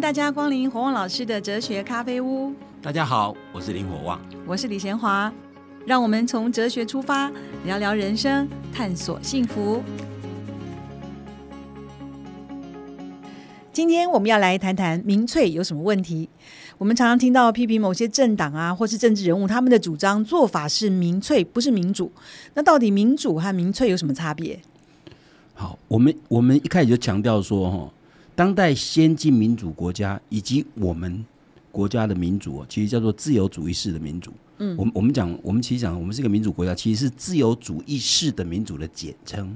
迎大家光临火旺老师的哲学咖啡屋。大家好，我是林火旺，我是李贤华。让我们从哲学出发，聊聊人生，探索幸福。今天我们要来谈谈民粹有什么问题。我们常常听到批评某些政党啊，或是政治人物，他们的主张做法是民粹，不是民主。那到底民主和民粹有什么差别？好，我们我们一开始就强调说，哈，当代先进民主国家以及我们国家的民主，其实叫做自由主义式的民主。嗯，我们我们讲，我们其实讲，我们是一个民主国家，其实是自由主义式的民主的简称。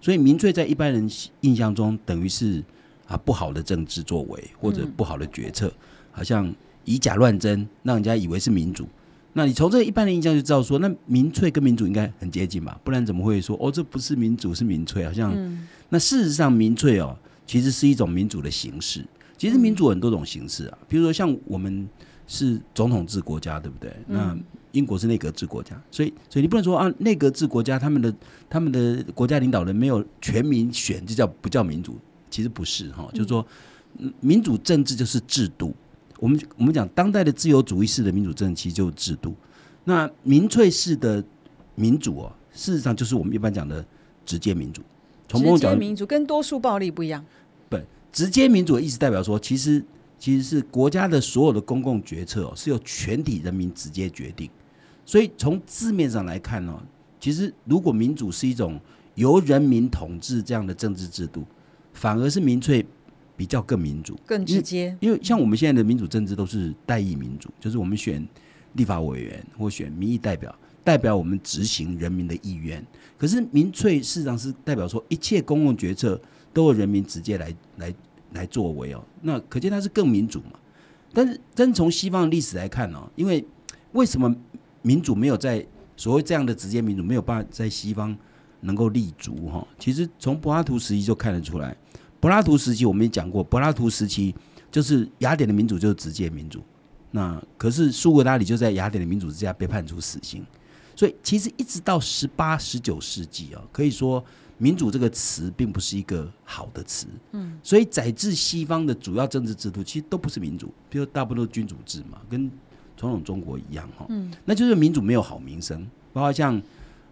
所以民粹在一般人印象中，等于是啊不好的政治作为或者不好的决策。好像以假乱真，让人家以为是民主。那你从这一般的印象就知道说，那民粹跟民主应该很接近吧？不然怎么会说哦，这不是民主是民粹？好像那事实上民粹哦，其实是一种民主的形式。其实民主很多种形式啊，比如说像我们是总统制国家，对不对？那英国是内阁制国家，所以所以你不能说啊，内阁制国家他们的他们的国家领导人没有全民选，就叫不叫民主？其实不是哈，就是说民主政治就是制度。我们我们讲当代的自由主义式的民主政治，其实就是制度。那民粹式的民主哦，事实上就是我们一般讲的直接民主。从直接民主跟多数暴力不一样。不，直接民主的意思代表说，其实其实是国家的所有的公共决策哦，是由全体人民直接决定。所以从字面上来看呢，其实如果民主是一种由人民统治这样的政治制度，反而是民粹。比较更民主、更直接，因为像我们现在的民主政治都是代议民主，就是我们选立法委员或选民意代表，代表我们执行人民的意愿。可是民粹事实上是代表说一切公共决策都由人民直接来来来作为哦，那可见它是更民主嘛。但是真从西方的历史来看呢，因为为什么民主没有在所谓这样的直接民主没有办法在西方能够立足哈？其实从柏拉图时期就看得出来。柏拉图时期我们也讲过，柏拉图时期就是雅典的民主就是直接民主，那可是苏格拉底就在雅典的民主之下被判处死刑，所以其实一直到十八、十九世纪啊，可以说民主这个词并不是一个好的词，嗯，所以载至西方的主要政治制度其实都不是民主，比如大部分都是君主制嘛，跟传统中国一样哈，嗯，那就是民主没有好名声，包括像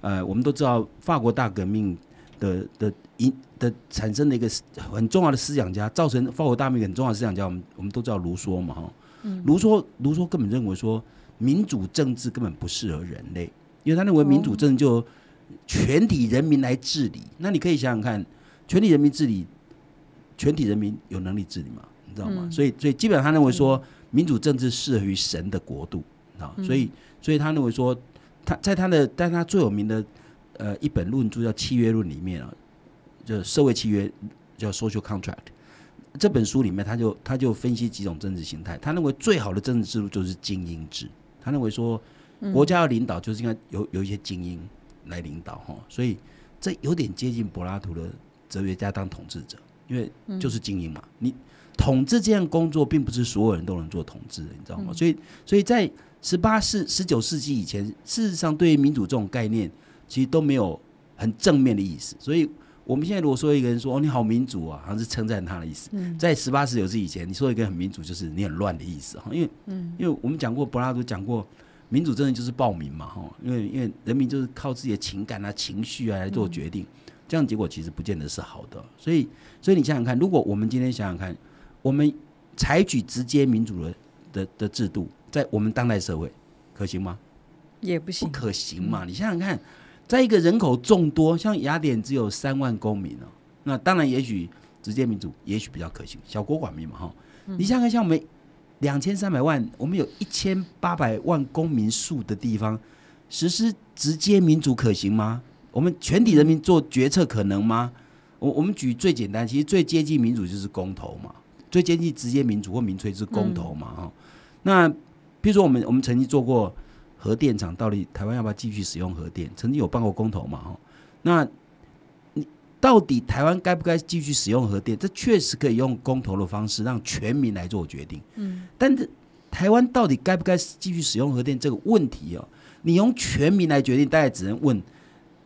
呃，我们都知道法国大革命的的。因的产生的一个很重要的思想家，造成法国大革命很重要的思想家，我们我们都知道卢梭嘛哈。卢梭卢梭根本认为说民主政治根本不适合人类，因为他认为民主政治就全体人民来治理。那你可以想想看，全体人民治理，全体人民有能力治理吗？你知道吗？所以所以基本上他认为说民主政治适合于神的国度啊。所以所以他认为说他在他的但他最有名的呃一本论著叫《契约论》里面啊。就社会契约叫 social contract，这本书里面他就他就分析几种政治形态，他认为最好的政治制度就是精英制，他认为说国家要领导就是应该有有一些精英来领导哈，所以这有点接近柏拉图的哲学家当统治者，因为就是精英嘛，你统治这样工作并不是所有人都能做统治的，你知道吗？所以所以在十八世十九世纪以前，事实上对于民主这种概念其实都没有很正面的意思，所以。我们现在如果说一个人说哦你好民主啊，好像是称赞他的意思。在十八十九世纪以前，你说一个很民主，就是你很乱的意思哈。因为，因为我们讲过柏拉图讲过，民主真的就是暴民嘛哈。因为因为人民就是靠自己的情感啊、情绪啊来做决定，这样结果其实不见得是好的。所以，所以你想想看，如果我们今天想想看，我们采取直接民主的的的制度，在我们当代社会可行吗？也不行，不可行嘛。你想想看。在一个人口众多，像雅典只有三万公民哦，那当然也许直接民主也许比较可行，小国寡民嘛哈。你想想看，像我们两千三百万，我们有一千八百万公民数的地方，实施直接民主可行吗？我们全体人民做决策可能吗？我我们举最简单，其实最接近民主就是公投嘛，最接近直接民主或民粹是公投嘛哈。那比如说我们我们曾经做过。核电厂到底台湾要不要继续使用核电？曾经有办过公投嘛？哈，那你到底台湾该不该继续使用核电？这确实可以用公投的方式让全民来做决定。嗯，但是台湾到底该不该继续使用核电这个问题哦，你用全民来决定，大家只能问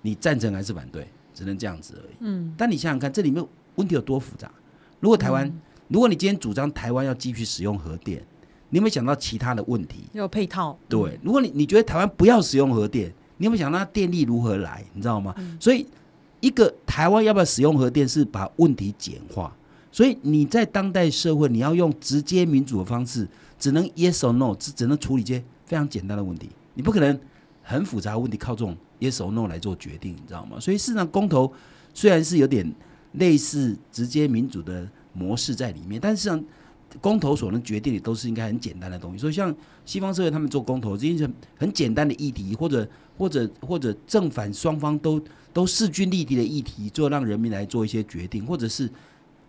你赞成还是反对，只能这样子而已。嗯，但你想想看，这里面问题有多复杂？如果台湾如果你今天主张台湾要继续使用核电，你有没有想到其他的问题？有配套，对，如果你你觉得台湾不要使用核电，你有没有想到电力如何来？你知道吗？所以一个台湾要不要使用核电，是把问题简化。所以你在当代社会，你要用直接民主的方式，只能 yes or no，只只能处理一些非常简单的问题，你不可能很复杂的问题靠这种 yes or no 来做决定，你知道吗？所以事实上，公投虽然是有点类似直接民主的模式在里面，但是实际上公投所能决定的都是应该很简单的东西。所以像西方社会他们做公投，这些很简单的议题，或者或者或者正反双方都都势均力敌的议题，做让人民来做一些决定，或者是。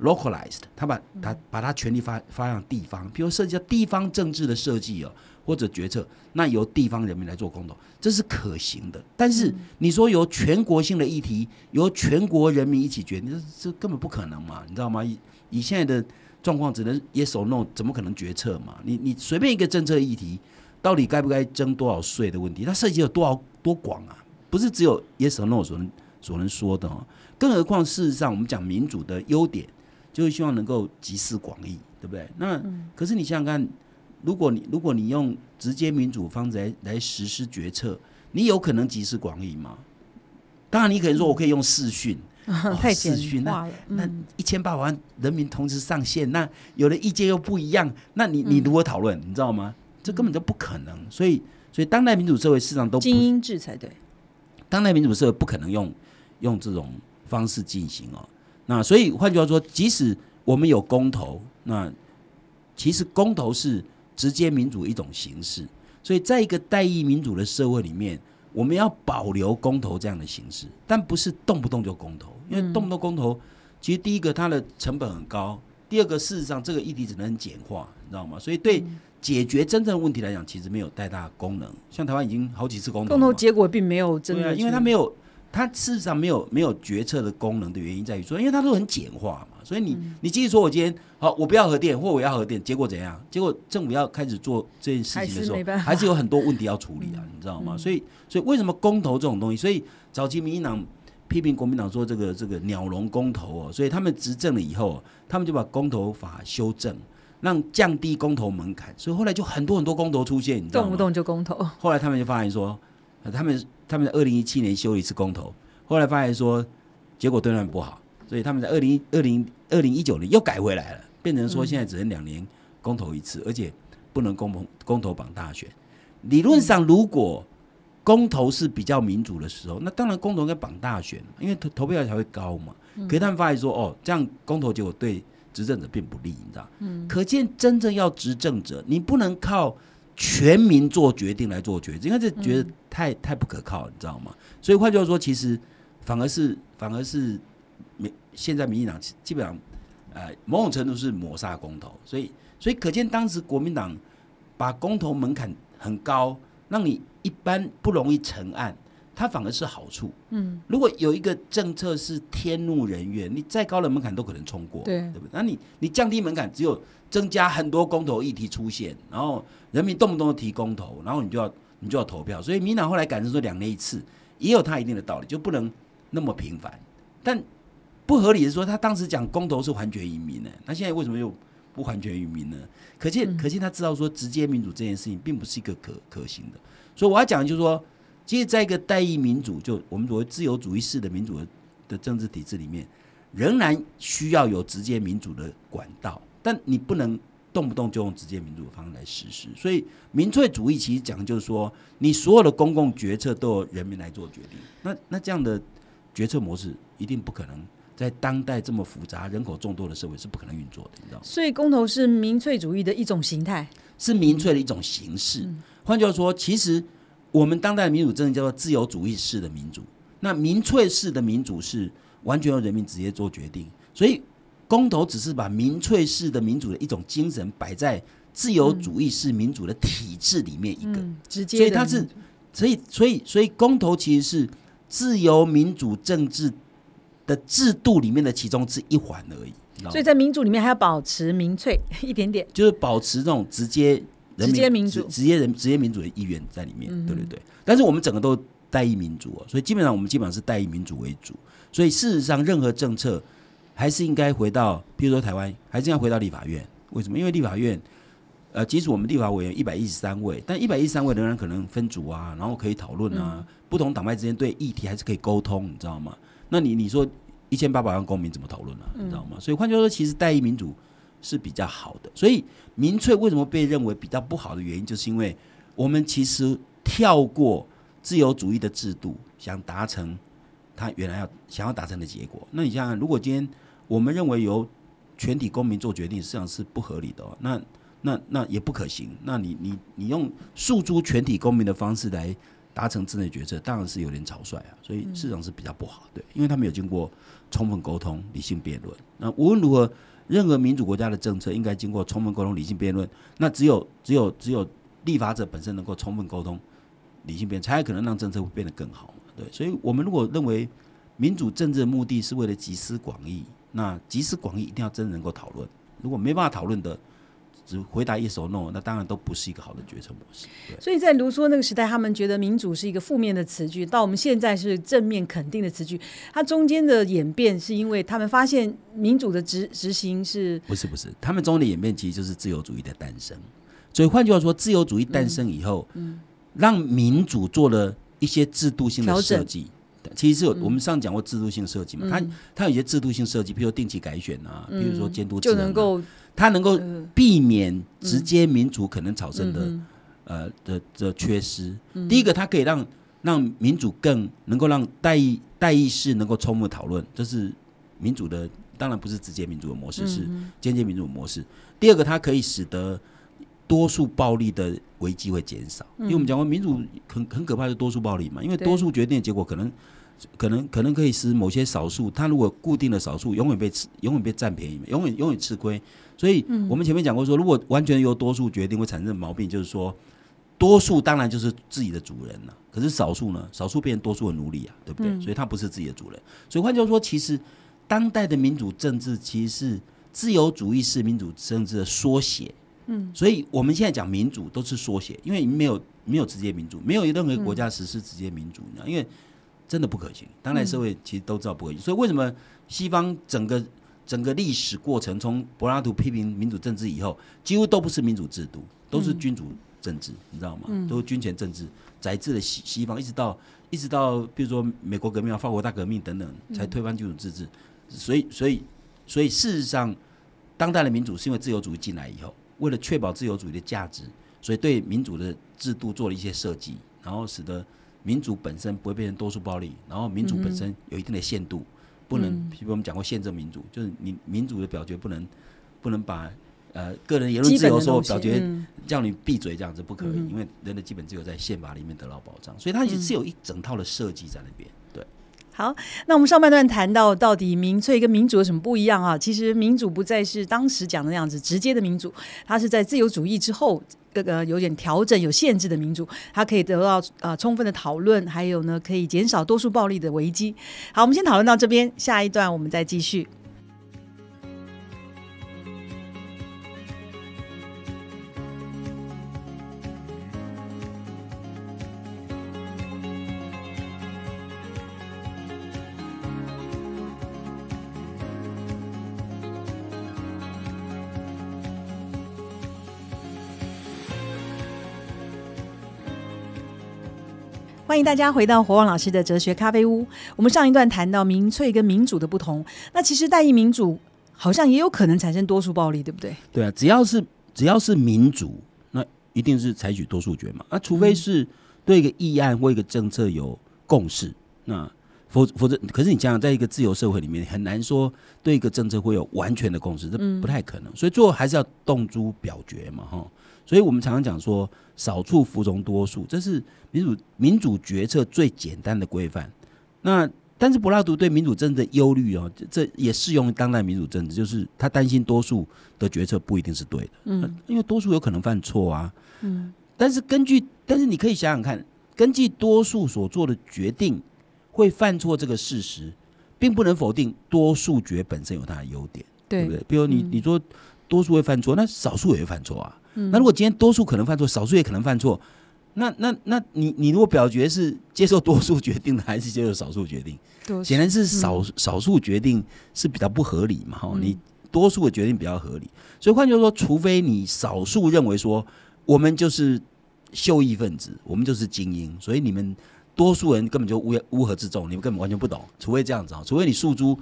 localized，他把他把他权力发发向地方，比如涉及到地方政治的设计哦，或者决策，那由地方人民来做公投，这是可行的。但是你说由全国性的议题，由全国人民一起决定，这这根本不可能嘛？你知道吗？以以现在的状况，只能 yes or no，怎么可能决策嘛？你你随便一个政策议题，到底该不该征多少税的问题，它涉及有多少多广啊？不是只有 yes or no 所能所能说的哦。更何况事实上，我们讲民主的优点。就是希望能够集思广益，对不对？那可是你想想看，如果你如果你用直接民主方式来来实施决策，你有可能集思广益吗？当然，你可能说我可以用视讯，太简化了。那一千八百万人民同时上线，那有的意见又不一样，那你你如何讨论？你知道吗？这根本就不可能。所以，所以当代民主社会事实上都精英制才对。当代民主社会不可能用用这种方式进行哦。那所以换句话说，即使我们有公投，那其实公投是直接民主一种形式。所以在一个代议民主的社会里面，我们要保留公投这样的形式，但不是动不动就公投，因为动不动公投，其实第一个它的成本很高，第二个事实上这个议题只能简化，你知道吗？所以对解决真正问题来讲，其实没有太大功能。像台湾已经好几次公投，公投结果并没有真的，因为它没有。它事实上没有没有决策的功能的原因在于说，因为它都很简化嘛，所以你你继续说我今天好，我不要核电或我要核电，结果怎样？结果政府要开始做这件事情的时候，还是有很多问题要处理啊，你知道吗？所以所以为什么公投这种东西？所以早期民进党批评国民党说这个这个鸟笼公投哦，所以他们执政了以后，他们就把公投法修正，让降低公投门槛，所以后来就很多很多公投出现，你知道吗？动不动就公投。后来他们就发现说，他们。他们在二零一七年修了一次公投，后来发现说结果对他们不好，所以他们在二零二零二零一九年又改回来了，变成说现在只能两年公投一次，而且不能公公公投绑大选。理论上，如果公投是比较民主的时候，那当然公投应该绑大选，因为投投票才会高嘛。可是他们发现说，哦，这样公投结果对执政者并不利，你知道？嗯。可见真正要执政者，你不能靠。全民做决定来做决定，因为这觉得太太不可靠，你知道吗？所以换句话说，其实反而是反而是民现在民进党基本上呃某种程度是抹杀公投，所以所以可见当时国民党把公投门槛很高，让你一般不容易成案，它反而是好处。嗯，如果有一个政策是天怒人怨，你再高的门槛都可能冲过，对对不对？那你你降低门槛，只有增加很多公投议题出现，然后。人民动不动提公投，然后你就要你就要投票，所以民党后来改成说两年一次，也有他一定的道理，就不能那么频繁。但不合理的说，他当时讲公投是还权于民呢，那现在为什么又不还权于民呢？可见可见他知道说直接民主这件事情并不是一个可可行的。所以我要讲的就是说，其实在一个代议民主，就我们所谓自由主义式的民主的政治体制里面，仍然需要有直接民主的管道，但你不能。动不动就用直接民主的方式来实施，所以民粹主义其实讲就是说，你所有的公共决策都由人民来做决定。那那这样的决策模式一定不可能在当代这么复杂、人口众多的社会是不可能运作的，你知道吗？所以公投是民粹主义的一种形态，是民粹的一种形式。换句话说，其实我们当代的民主政治叫做自由主义式的民主。那民粹式的民主是完全由人民直接做决定，所以。公投只是把民粹式的民主的一种精神摆在自由主义式民主的体制里面一个，直接，所以它是，所以所以所以公投其实是自由民主政治的制度里面的其中之一环而已。所以在民主里面还要保持民粹 一点点，就是保持这种直接直接民主、直接人、直接民主的意愿在里面，对对对。但是我们整个都代议民主哦，所以基本上我们基本上是代议民主为主，所以事实上任何政策。还是应该回到，比如说台湾，还是要回到立法院？为什么？因为立法院，呃，即使我们立法委员一百一十三位，但一百一十三位仍然可能分组啊，然后可以讨论啊，不同党派之间对议题还是可以沟通，你知道吗？那你你说一千八百万公民怎么讨论呢？你知道吗？所以换句话说，其实代议民主是比较好的。所以民粹为什么被认为比较不好的原因，就是因为我们其实跳过自由主义的制度，想达成他原来要想要达成的结果。那你想想，如果今天我们认为由全体公民做决定，实际上是不合理的哦。那那那也不可行。那你你你用诉诸全体公民的方式来达成治内决策，当然是有点草率啊。所以市场是比较不好，对，因为他没有经过充分沟通、理性辩论。那无论如何，任何民主国家的政策应该经过充分沟通、理性辩论。那只有只有只有立法者本身能够充分沟通、理性辩，才有可能让政策会变得更好。对，所以我们如果认为民主政治的目的是为了集思广益。那集思广益一定要真能够讨论，如果没办法讨论的，只回答 yes or no，那当然都不是一个好的决策模式。所以在卢梭那个时代，他们觉得民主是一个负面的词句，到我们现在是正面肯定的词句。它中间的演变是因为他们发现民主的执执行是不是不是？他们中的演变其实就是自由主义的诞生。所以换句话说，自由主义诞生以后，嗯，让民主做了一些制度性的设计。其实是有我们上讲过制度性设计嘛，它它有一些制度性设计，比如定期改选啊，比如说监督，就能够它能够避免直接民主可能产生的呃的的缺失。第一个，它可以让让民主更能够让代议代议士能够充分讨论，这是民主的，当然不是直接民主的模式，是间接民主的模式。第二个，它可以使得多数暴力的危机会减少，因为我们讲过民主很很可怕的多数暴力嘛，因为多数决定的结果可能。可能可能可以使某些少数，他如果固定的少数永远被吃，永远被占便宜，永远永远吃亏。所以，我们前面讲过说，如果完全由多数决定，会产生毛病，就是说，多数当然就是自己的主人了。可是少数呢？少数变成多数的奴隶啊，对不对？所以他不是自己的主人。所以换句话说，其实当代的民主政治其实是自由主义式民主政治的缩写。嗯，所以我们现在讲民主都是缩写，因为没有没有直接民主，没有任何国家实施直接民主，你知道，因为。真的不可行，当代社会其实都知道不可行，所以为什么西方整个整个历史过程，从柏拉图批评民主政治以后，几乎都不是民主制度，都是君主政治，你知道吗？都是军权政治宰制了西西方，一直到一直到比如说美国革命啊、法国大革命等等，才推翻君主自治。所以，所以，所以事实上，当代的民主是因为自由主义进来以后，为了确保自由主义的价值，所以对民主的制度做了一些设计，然后使得。民主本身不会变成多数暴力，然后民主本身有一定的限度，不能，比如我们讲过宪政民主，就是你民主的表决不能不能把呃个人言论自由说表决叫你闭嘴这样子不可以，因为人的基本自由在宪法里面得到保障，所以它也是有一整套的设计在那边。对，好，那我们上半段谈到到底民粹跟民主有什么不一样啊？其实民主不再是当时讲的那样子直接的民主，它是在自由主义之后。这个有点调整、有限制的民主，它可以得到呃充分的讨论，还有呢，可以减少多数暴力的危机。好，我们先讨论到这边，下一段我们再继续。欢迎大家回到火旺老师的哲学咖啡屋。我们上一段谈到民粹跟民主的不同，那其实代议民主好像也有可能产生多数暴力，对不对？对啊，只要是只要是民主，那一定是采取多数决嘛。那除非是对一个议案或一个政策有共识，那否否则，可是你想想，在一个自由社会里面，很难说对一个政策会有完全的共识，这不太可能。所以最后还是要动诸表决嘛，哈。所以我们常常讲说，少数服从多数，这是民主民主决策最简单的规范。那但是柏拉图对民主政治的忧虑哦，这也适用于当代民主政治，就是他担心多数的决策不一定是对的，嗯，因为多数有可能犯错啊，嗯。但是根据，但是你可以想想看，根据多数所做的决定会犯错这个事实，并不能否定多数决本身有它的优点，对不对？比如你你说多数会犯错，那少数也会犯错啊。那如果今天多数可能犯错，少数也可能犯错，那那那你你如果表决是接受多数决定的，还是接受少数决定？显然是少、少数决定是比较不合理嘛，哈、嗯你多数的决定比较合理。所以换句话说，除非你少数认为说我们就是秀异分子，我们就是精英，所以你们多数人根本就乌乌合之众，你们根本完全不懂。除非这样子啊，除非你诉诸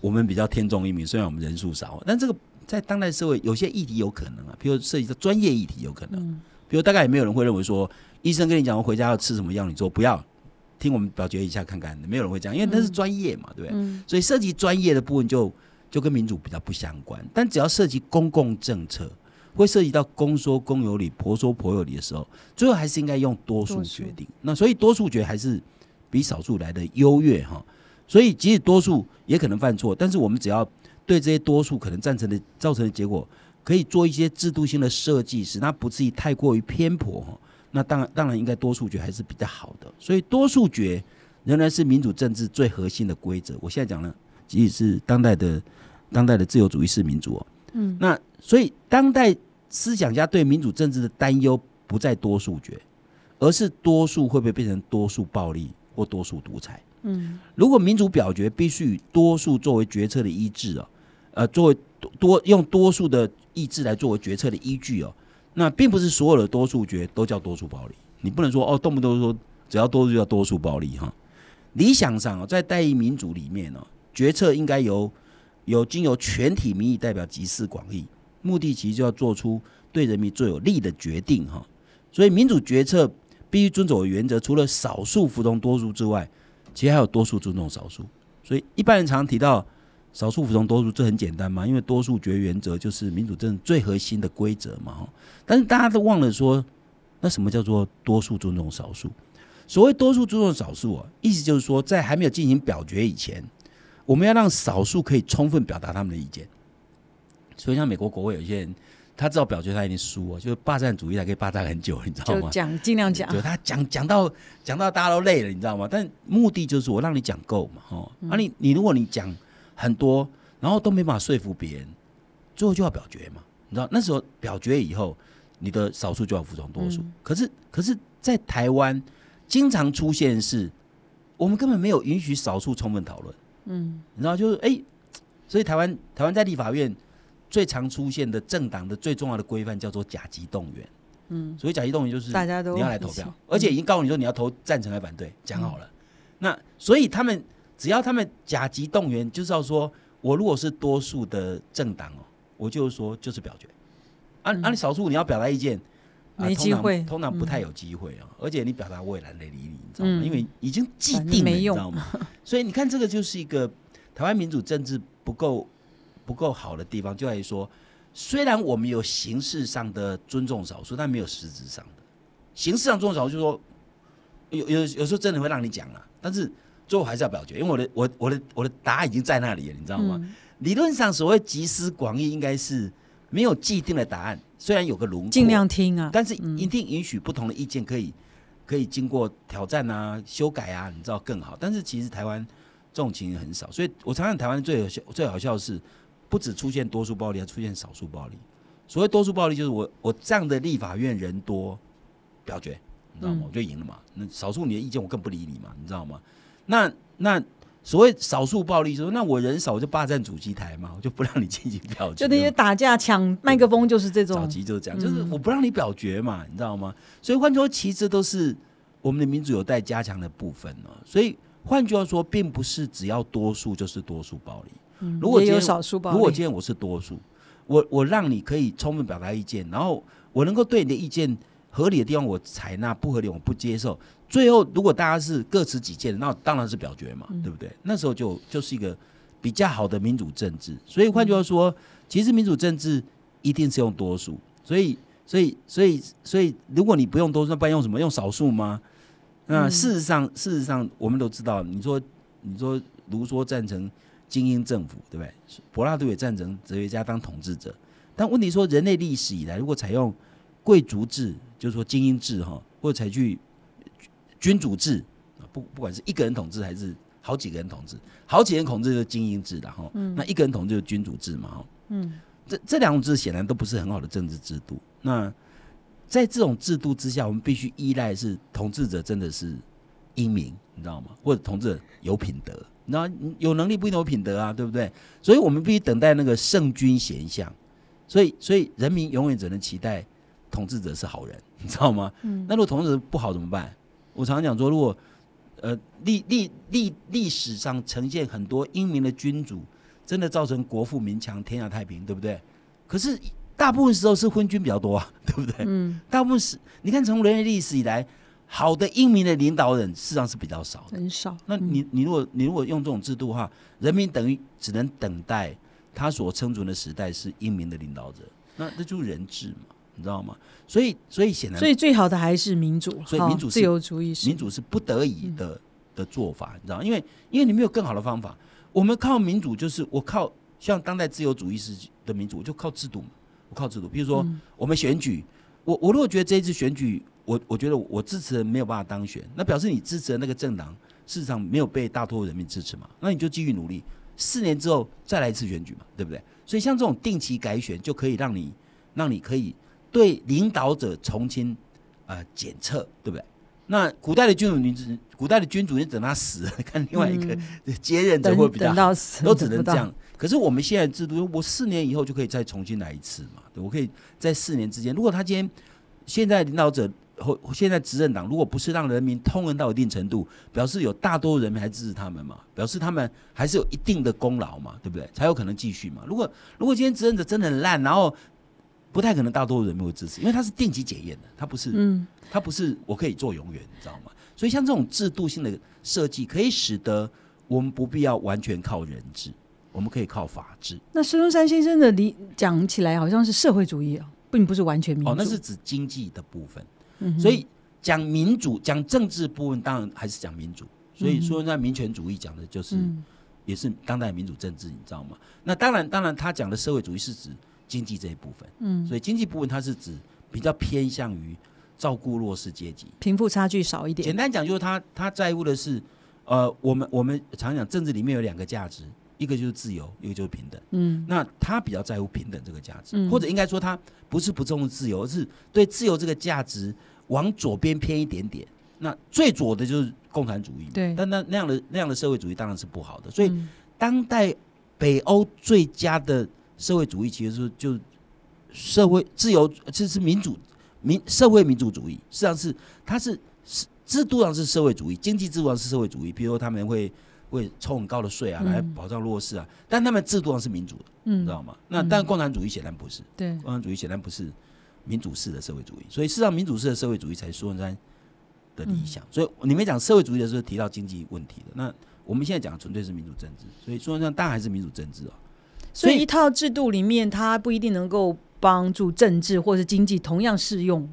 我们比较天纵一名，虽然我们人数少，但这个在当代社会有些议题有可能啊，比如涉及到专业议题有可能，嗯比如大概也没有人会认为说医生跟你讲我回家要吃什么药，你说不要。听我们表决一下看看，没有人会这样，因为那是专业嘛，对不对？嗯所以涉及专业的部分就就跟民主比较不相关，但只要涉及公共政策，会涉及到公说公有理，婆说婆有理的时候，最后还是应该用多数决定。那所以多数决还是比少数来的优越哈。所以即使多数也可能犯错，但是我们只要对这些多数可能赞成的造成的结果，可以做一些制度性的设计，使它不至于太过于偏颇哈。那当然，当然应该多数决还是比较好的。所以多数决仍然是民主政治最核心的规则。我现在讲了，即使是当代的当代的自由主义式民主哦，嗯，那所以当代思想家对民主政治的担忧不在多数决，而是多数会不会变成多数暴力或多数独裁。嗯如果民主表决必须以多数作为决策的依据哦，呃，作为多多用多数的意志来作为决策的依据哦，那并不是所有的多数决都叫多数暴力。你不能说哦，动不动说只要多数就叫多数暴力哈。理想上哦，在代议民主里面哦，决策应该由由经由全体民意代表集思广益，目的其实就要做出对人民最有利的决定哈。所以民主决策必须遵守的原则，除了少数服从多数之外，其实还有多数尊重少数。所以一般人常提到少数服从多数，这很简单嘛，因为多数决原则就是民主政治最核心的规则嘛。但是大家都忘了说，那什么叫做多数尊重少数？所谓多数尊重少数啊，意思就是说，在还没有进行表决以前，我们要让少数可以充分表达他们的意见。所以像美国国会有一些人，他知道表决他一定输啊，就是霸占主义，他可以霸占很久，你知道吗？就讲尽量讲就，他讲讲到讲到大家都累了，你知道吗？但目的就是我让你讲够嘛，哦，嗯啊你你如果你讲很多，然后都没办法说服别人，最后就要表决嘛，你知道那时候表决以后，你的少数就要服从多数。嗯。可是可是，在台湾经常出现是，我们根本没有允许少数充分讨论，嗯。你知道就是哎、所以台湾台湾在立法院最常出现的政党的最重要的规范叫做甲级动员。嗯，所以甲级动员就是大家都你要来投票，而且已经告诉你说你要投赞成还反对，讲好了。那所以他们只要他们甲级动员，就是要说我如果是多数的政党哦，我就是说就是表决。啊啊，你少数你要表达意见，啊没机会通常通常不太嗯有机会啊。而且你表达我也懒得理你，你知道吗？嗯因为已经既定了，你知道吗？所以你看，这个就是一个台湾民主政治不够不够好的地方，就在于说，虽然我们有形式上的尊重少数，但没有实质上的。形式上尊重少数，就是说有有有时候真的会让你讲了，但是最后还是要表决，因为我的我我的我的答案已经在那里了，你知道吗？嗯理论上，所谓集思广益，应该是没有既定的答案，虽然有个轮廓，尽量听啊，但是嗯一定允许不同的意见可以可以经过挑战啊、修改啊，你知道更好。但是其实台湾这种情形很少，所以我常常台湾最有效、最好笑的是，不只出现多数暴力，还出现少数暴力。所谓多数暴力，就是我我这样的立法院人多表决，你知道吗？嗯我就赢了嘛。那少数你的意见我更不理你嘛，你知道吗？那那所谓少数暴力，就是那我人少我就霸占主席台嘛，我就不让你进行表决。就那些打架抢麦克风，就是这早种，期就是这样，嗯就是我不让你表决嘛，你知道吗？所以换句话说，其实都是我们的民主有待加强的部分哦。所以换句话说，并不是只要多数就是多数暴力。嗯如果今天少数暴力，如果今天我是多数，我我让你可以充分表达意见，然后我能够对你的意见合理的地方我采纳，不合理我不接受。最后如果大家是各持己见，那当然是表决嘛，对不对？那时候就就是一个比较好的民主政治。所以换句话说，其实民主政治一定是用多数，所以所以所以所以如果你不用多数，那不然用什么？用少数吗？那嗯事实上，事实上我们都知道，你说你说卢梭赞成精英政府，对不对？柏拉图也赞成哲学家当统治者，但问题说，人类历史以来，如果采用贵族制，就是说精英制哈，或者采取君主制，不不管是一个人统治还是好几个人统治，好几个人统治就是精英制的哈，那一个人统治就是君主制嘛哈。嗯这这两种制显然都不是很好的政治制度。那在这种制度之下，我们必须依赖是统治者真的是英明，你知道吗？或者统治者有品德，你知道有能力不一定有品德啊，对不对？所以我们必须等待那个圣君贤相。所以，所以人民永远只能期待统治者是好人，你知道吗？嗯。那如果统治者不好怎么办？我常常讲说，如果呃历历历历史上呈现很多英明的君主，真的造成国富民强、天下太平，对不对？可是大部分时候是昏君比较多啊，对不对？嗯。大部分是，你看从人类历史以来，好的英明的领导人，事实上是比较少的，很少。那你你如果你如果用这种制度的话，人民等于只能等待。他所生存的时代是英明的领导者，那这就是人治嘛，你知道吗？所以，所以显然，所以最好的还是民主，所以民主自由主义，民主是不得已的的做法，你知道？因为，因为你没有更好的方法。我们靠民主，就是我靠像当代自由主义式的民主，我就靠制度嘛，我靠制度。比如说，我们选举，我我如果觉得这一次选举，我我觉得我支持人没有办法当选，那表示你支持的那个政党事实上没有被大多数人民支持嘛，那你就继续努力。四年之后再来一次选举嘛，对不对？所以像这种定期改选，就可以让你，让你可以对领导者重新呃检测，对不对？那古代的君主，你只古代的君主，你等他死，看另外一个接任者会比较好，都只能这样。可是我们现在制度，我四年以后就可以再重新来一次嘛？对，我可以在四年之间，如果他今天现在领导者。或现在执政党如果不是让人民通人到一定程度，表示有大多数人民还支持他们嘛？表示他们还是有一定的功劳嘛？对不对？才有可能继续嘛？如果如果今天执政者真的很烂，然后不太可能大多数人没有支持，因为它是定期检验的，它不是，嗯，它不是我可以做永远，你知道吗？所以像这种制度性的设计，可以使得我们不必要完全靠人治，我们可以靠法治。那孙中山先生的理讲起来好像是社会主义啊，并不是完全民主，哦，那是指经济的部分。所以讲民主、讲政治部分，当然还是讲民主。所以说，那民权主义讲的就是，也是当代民主政治，你知道吗？那当然，当然，他讲的社会主义是指经济这一部分。嗯，所以经济部分它是指比较偏向于照顾弱势阶级，贫富差距少一点。简单讲，就是他他在乎的是，呃，我们我们常讲政治里面有两个价值，一个就是自由，一个就是平等。嗯，那他比较在乎平等这个价值，或者应该说他不是不重视自由，而是对自由这个价值。往左边偏一点点，那最左的就是共产主义。对，但那那样的那样的社会主义当然是不好的。所以，当代北欧最佳的社会主义，其实是就社会自由，这是民主民社会民主主义。实际上是它是是制度上是社会主义，经济制度上是社会主义。比如说他们会会抽很高的税啊，来保障弱势啊，但他们制度上是民主的，嗯，知道吗？那但共产主义显然不是，对，共产主义显然不是。民主式的社会主义，所以事实上，民主式的社会主义才是苏文山的理想。所以你们讲社会主义的时候提到经济问题的，那我们现在讲的纯粹是民主政治。所以苏文山当然还是民主政治哦。所以一套制度里面，它不一定能够帮助政治或者是经济同样适用，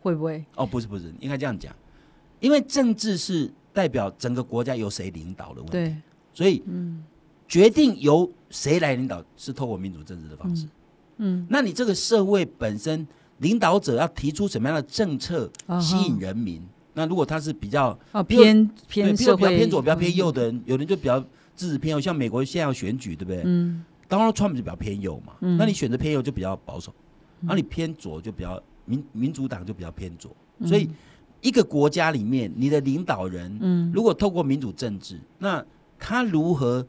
会不会？哦，不是不是，应该这样讲，因为政治是代表整个国家由谁领导的问题，所以嗯，决定由谁来领导是透过民主政治的方式。嗯，那你这个社会本身。领导者要提出什么样的政策吸引人民？那如果他是比较偏偏比较偏左、比较偏右的人，有人就比较支持偏右，像美国现在要选举，对不对？嗯，当然川普就比较偏右嘛。嗯，那你选择偏右就比较保守，那你偏左就比较民民主党就比较偏左。所以一个国家里面，你的领导人，嗯，如果透过民主政治，那他如何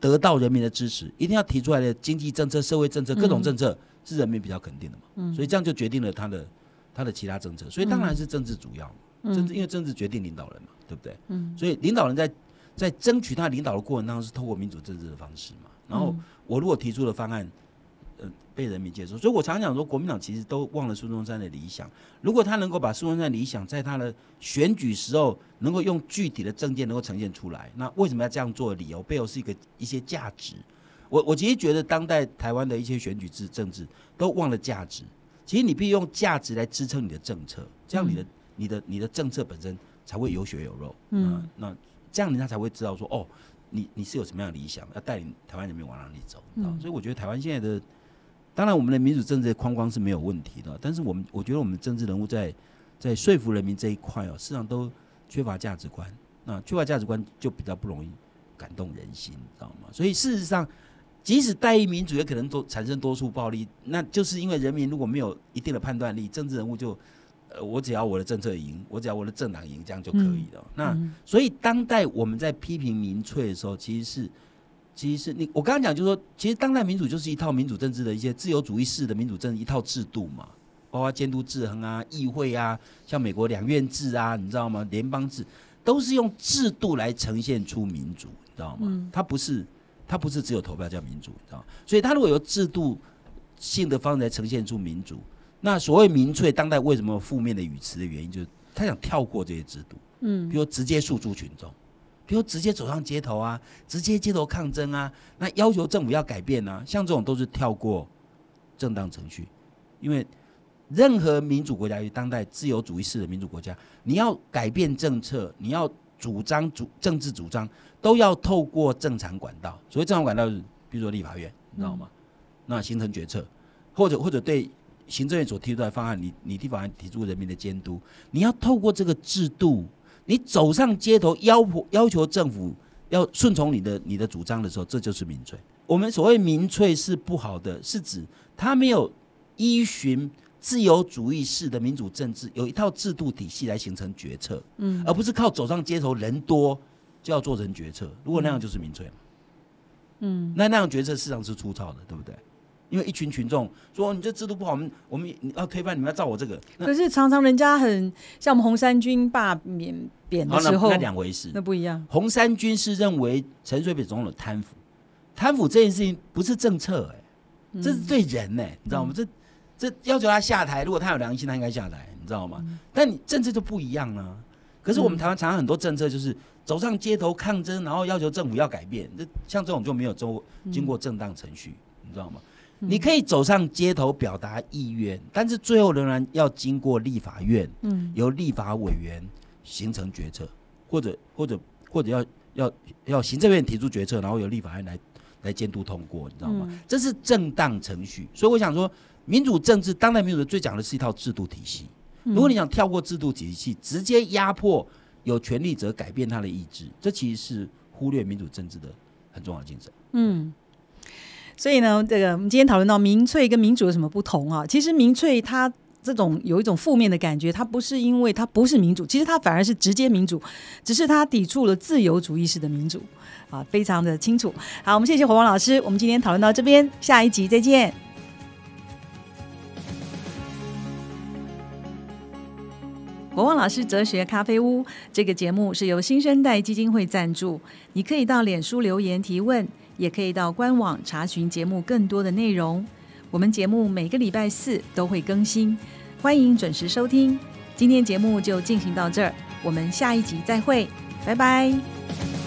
得到人民的支持？一定要提出来的经济政策、社会政策、各种政策。是人民比较肯定的嘛，所以这样就决定了他的他的其他政策，所以当然是政治主要，政治因为政治决定领导人嘛，对不对？嗯，所以领导人在在争取他领导的过程当中是透过民主政治的方式嘛。然后我如果提出的方案，呃，被人民接受，所以我常讲说，国民党其实都忘了孙中山的理想。如果他能够把孙中山理想在他的选举时候能够用具体的证件能够呈现出来，那为什么要这样做的理由背后是一个一些价值。我我其实觉得当代台湾的一些选举制政治都忘了价值。其实你必须用价值来支撑你的政策，这样你的你的你的政策本身才会有血有肉。嗯，那这样人家才会知道说，哦，你你是有什么样的理想，要带领台湾人民往哪里走。嗯，所以我觉得台湾现在的，当然我们的民主政治的框框是没有问题的，但是我们我觉得我们政治人物在在说服人民这一块哦，事实上都缺乏价值观。那缺乏价值观就比较不容易感动人心，知道吗？所以事实上。即使代议民主也可能多产生多数暴力，那就是因为人民如果没有一定的判断力，政治人物就，呃，我只要我的政策赢，我只要我的政党赢，这样就可以了。那所以当代我们在批评民粹的时候，其实是，其实是你我刚刚讲就是说，其实当代民主就是一套民主政治的一些自由主义式的民主政治一套制度嘛，包括监督制衡啊、议会啊，像美国两院制啊，你知道吗？联邦制都是用制度来呈现出民主，你知道吗？它不是。它不是只有投票叫民主，你知道所以它如果由制度性的方式来呈现出民主，那所谓民粹，当代为什么负面的语词的原因，就是他想跳过这些制度，嗯，比如直接诉诸群众，比如直接走上街头啊，直接街头抗争啊，那要求政府要改变啊，像这种都是跳过正当程序，因为任何民主国家与当代自由主义式的民主国家，你要改变政策，你要主张主政治主张。都要透过正常管道，所谓正常管道是，比如说立法院，你知道吗？那形成决策，或者或者对行政院所提出来的方案，你你地法院提出人民的监督，你要透过这个制度，你走上街头要要求政府要顺从你的你的主张的时候，这就是民粹。我们所谓民粹是不好的，是指他没有依循自由主义式的民主政治，有一套制度体系来形成决策，嗯，而不是靠走上街头人多。就要做成决策，如果那样就是民粹嘛，嗯，那那样决策实际上是粗糙的，对不对？因为一群群众说你这制度不好，我们我们要推翻，你们要照我这个。可是常常人家很像我们红三军罢免扁的时候，那两回事，那不一样。红三军是认为陈水扁总统贪腐，贪腐这件事情不是政策，哎，这是对人呢，你知道吗？这这要求他下台，如果他有良心，他应该下台，你知道吗？但你政策就不一样了。可是我们台湾常常很多政策就是。走上街头抗争，然后要求政府要改变，这像这种就没有经经过正当程序，你知道吗？你可以走上街头表达意愿，但是最后仍然要经过立法院，嗯，由立法委员形成决策，或者或者或者要要要行政院提出决策，然后由立法院来来监督通过，你知道吗？这是正当程序。所以我想说，民主政治当代民主最讲的是一套制度体系。如果你想跳过制度体系，直接压迫。有权利者改变他的意志，这其实是忽略民主政治的很重要的精神。嗯，所以呢，这个我们今天讨论到民粹跟民主有什么不同啊？其实民粹它这种有一种负面的感觉，它不是因为它不是民主，其实它反而是直接民主，只是它抵触了自由主义式的民主啊，非常的清楚。好，我们谢谢火王老师，我们今天讨论到这边，下一集再见。国王老师哲学咖啡屋这个节目是由新生代基金会赞助，你可以到脸书留言提问，也可以到官网查询节目更多的内容。我们节目每个礼拜四都会更新，欢迎准时收听。今天节目就进行到这儿，我们下一集再会，拜拜。